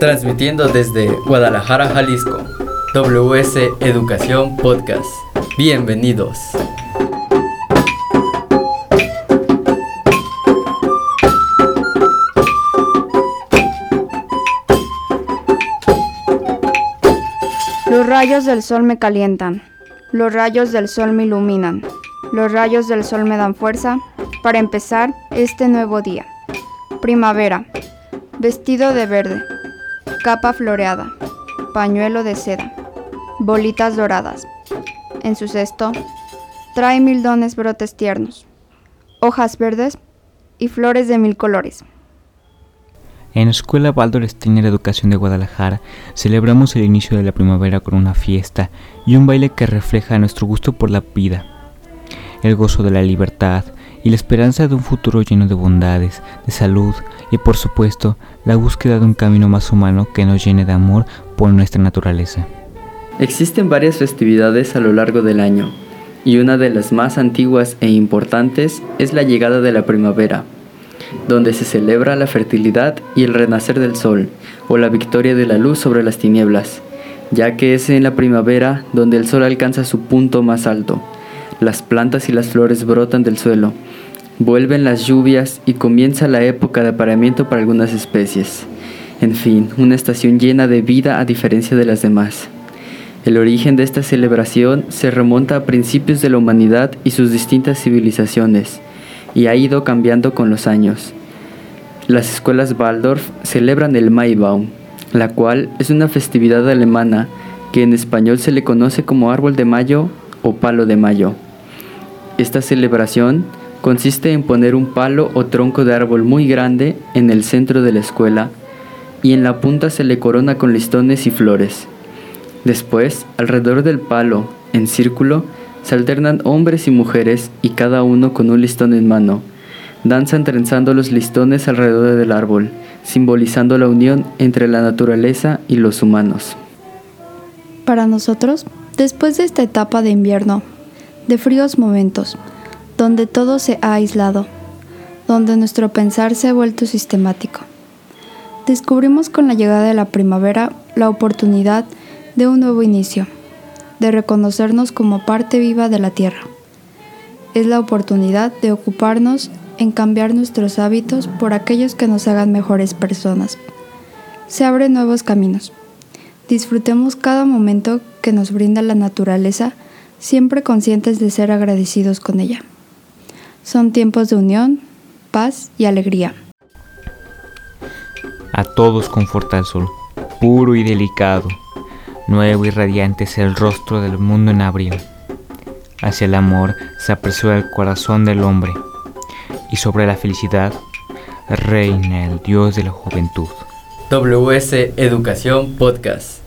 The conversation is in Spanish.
Transmitiendo desde Guadalajara, Jalisco. WS Educación Podcast. Bienvenidos. Los rayos del sol me calientan, los rayos del sol me iluminan, los rayos del sol me dan fuerza para empezar este nuevo día. Primavera, vestido de verde, capa floreada, pañuelo de seda, bolitas doradas. En su cesto, trae mil dones brotes tiernos, hojas verdes y flores de mil colores. En la Escuela Baldor Steiner Educación de Guadalajara celebramos el inicio de la primavera con una fiesta y un baile que refleja nuestro gusto por la vida, el gozo de la libertad y la esperanza de un futuro lleno de bondades, de salud y por supuesto la búsqueda de un camino más humano que nos llene de amor por nuestra naturaleza. Existen varias festividades a lo largo del año y una de las más antiguas e importantes es la llegada de la primavera donde se celebra la fertilidad y el renacer del sol, o la victoria de la luz sobre las tinieblas, ya que es en la primavera donde el sol alcanza su punto más alto. Las plantas y las flores brotan del suelo, vuelven las lluvias y comienza la época de apareamiento para algunas especies. En fin, una estación llena de vida a diferencia de las demás. El origen de esta celebración se remonta a principios de la humanidad y sus distintas civilizaciones y ha ido cambiando con los años. Las escuelas Waldorf celebran el Maibaum, la cual es una festividad alemana que en español se le conoce como árbol de mayo o palo de mayo. Esta celebración consiste en poner un palo o tronco de árbol muy grande en el centro de la escuela y en la punta se le corona con listones y flores. Después, alrededor del palo, en círculo, se alternan hombres y mujeres y cada uno con un listón en mano. Danzan trenzando los listones alrededor del árbol, simbolizando la unión entre la naturaleza y los humanos. Para nosotros, después de esta etapa de invierno, de fríos momentos, donde todo se ha aislado, donde nuestro pensar se ha vuelto sistemático, descubrimos con la llegada de la primavera la oportunidad de un nuevo inicio de reconocernos como parte viva de la Tierra. Es la oportunidad de ocuparnos en cambiar nuestros hábitos por aquellos que nos hagan mejores personas. Se abren nuevos caminos. Disfrutemos cada momento que nos brinda la naturaleza, siempre conscientes de ser agradecidos con ella. Son tiempos de unión, paz y alegría. A todos conforta el sol, puro y delicado, Nuevo y radiante es el rostro del mundo en abril. Hacia el amor se apresura el corazón del hombre, y sobre la felicidad reina el Dios de la juventud. WS Educación Podcast.